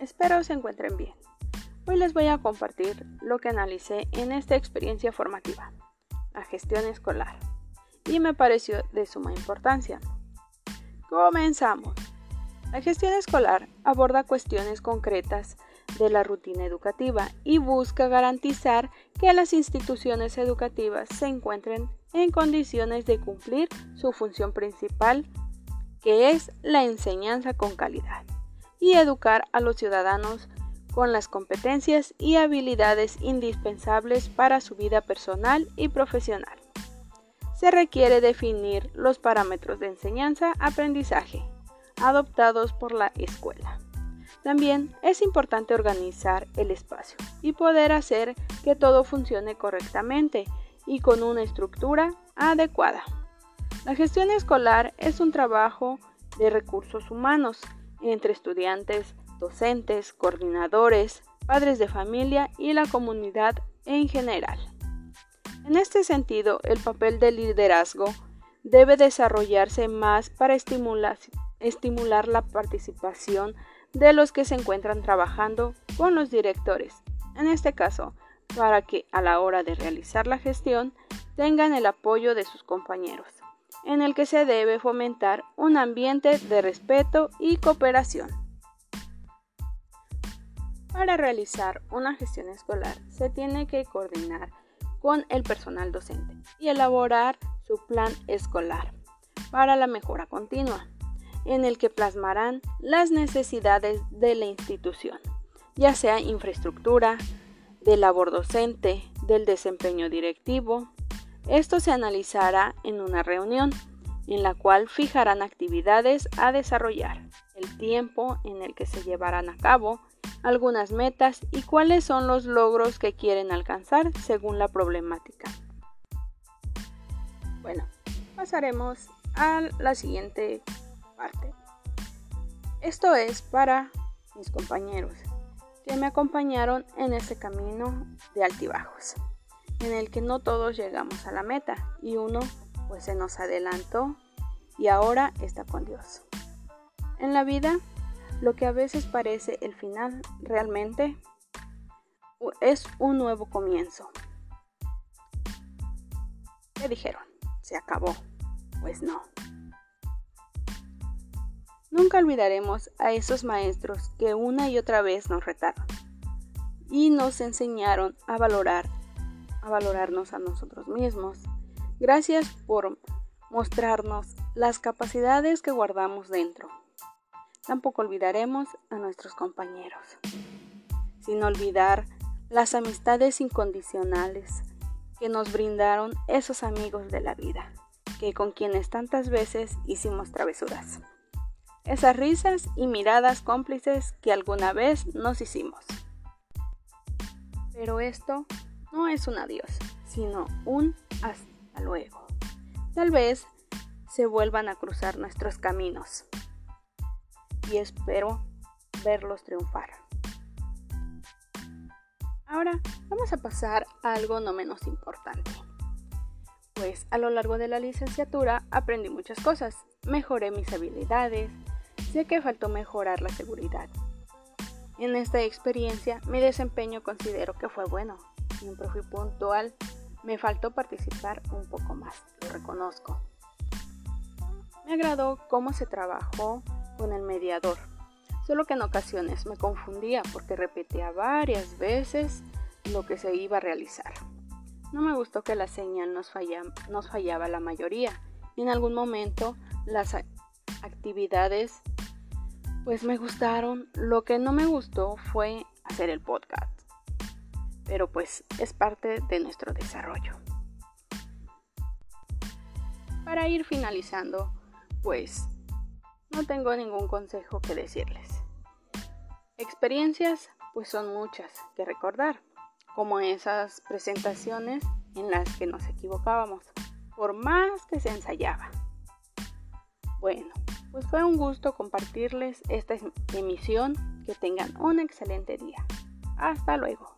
Espero se encuentren bien. Hoy les voy a compartir lo que analicé en esta experiencia formativa, la gestión escolar, y me pareció de suma importancia. Comenzamos. La gestión escolar aborda cuestiones concretas de la rutina educativa y busca garantizar que las instituciones educativas se encuentren en condiciones de cumplir su función principal, que es la enseñanza con calidad, y educar a los ciudadanos con las competencias y habilidades indispensables para su vida personal y profesional. Se requiere definir los parámetros de enseñanza-aprendizaje adoptados por la escuela. También es importante organizar el espacio y poder hacer que todo funcione correctamente y con una estructura adecuada. La gestión escolar es un trabajo de recursos humanos entre estudiantes, docentes, coordinadores, padres de familia y la comunidad en general. En este sentido, el papel del liderazgo debe desarrollarse más para estimular, estimular la participación de los que se encuentran trabajando con los directores, en este caso, para que a la hora de realizar la gestión tengan el apoyo de sus compañeros, en el que se debe fomentar un ambiente de respeto y cooperación. Para realizar una gestión escolar se tiene que coordinar con el personal docente y elaborar su plan escolar para la mejora continua en el que plasmarán las necesidades de la institución, ya sea infraestructura, de labor docente, del desempeño directivo. Esto se analizará en una reunión en la cual fijarán actividades a desarrollar, el tiempo en el que se llevarán a cabo, algunas metas y cuáles son los logros que quieren alcanzar según la problemática. Bueno, pasaremos a la siguiente parte. Esto es para mis compañeros que me acompañaron en este camino de altibajos, en el que no todos llegamos a la meta y uno pues se nos adelantó y ahora está con Dios. En la vida, lo que a veces parece el final realmente es un nuevo comienzo. ¿Qué dijeron? Se acabó. Pues no. Nunca olvidaremos a esos maestros que una y otra vez nos retaron y nos enseñaron a valorar, a valorarnos a nosotros mismos. Gracias por mostrarnos las capacidades que guardamos dentro. Tampoco olvidaremos a nuestros compañeros, sin olvidar las amistades incondicionales que nos brindaron esos amigos de la vida, que con quienes tantas veces hicimos travesuras esas risas y miradas cómplices que alguna vez nos hicimos. Pero esto no es un adiós, sino un hasta luego. Tal vez se vuelvan a cruzar nuestros caminos y espero verlos triunfar. Ahora vamos a pasar a algo no menos importante. Pues a lo largo de la licenciatura aprendí muchas cosas, mejoré mis habilidades, sé que faltó mejorar la seguridad. En esta experiencia, mi desempeño considero que fue bueno. Siempre fui puntual. Me faltó participar un poco más, lo reconozco. Me agradó cómo se trabajó con el mediador, solo que en ocasiones me confundía porque repetía varias veces lo que se iba a realizar. No me gustó que la señal nos, nos fallaba la mayoría. En algún momento las actividades pues me gustaron. Lo que no me gustó fue hacer el podcast. Pero pues es parte de nuestro desarrollo. Para ir finalizando, pues no tengo ningún consejo que decirles. Experiencias, pues son muchas que recordar, como esas presentaciones en las que nos equivocábamos, por más que se ensayaba. Bueno, pues fue un gusto compartirles esta emisión. Que tengan un excelente día. Hasta luego.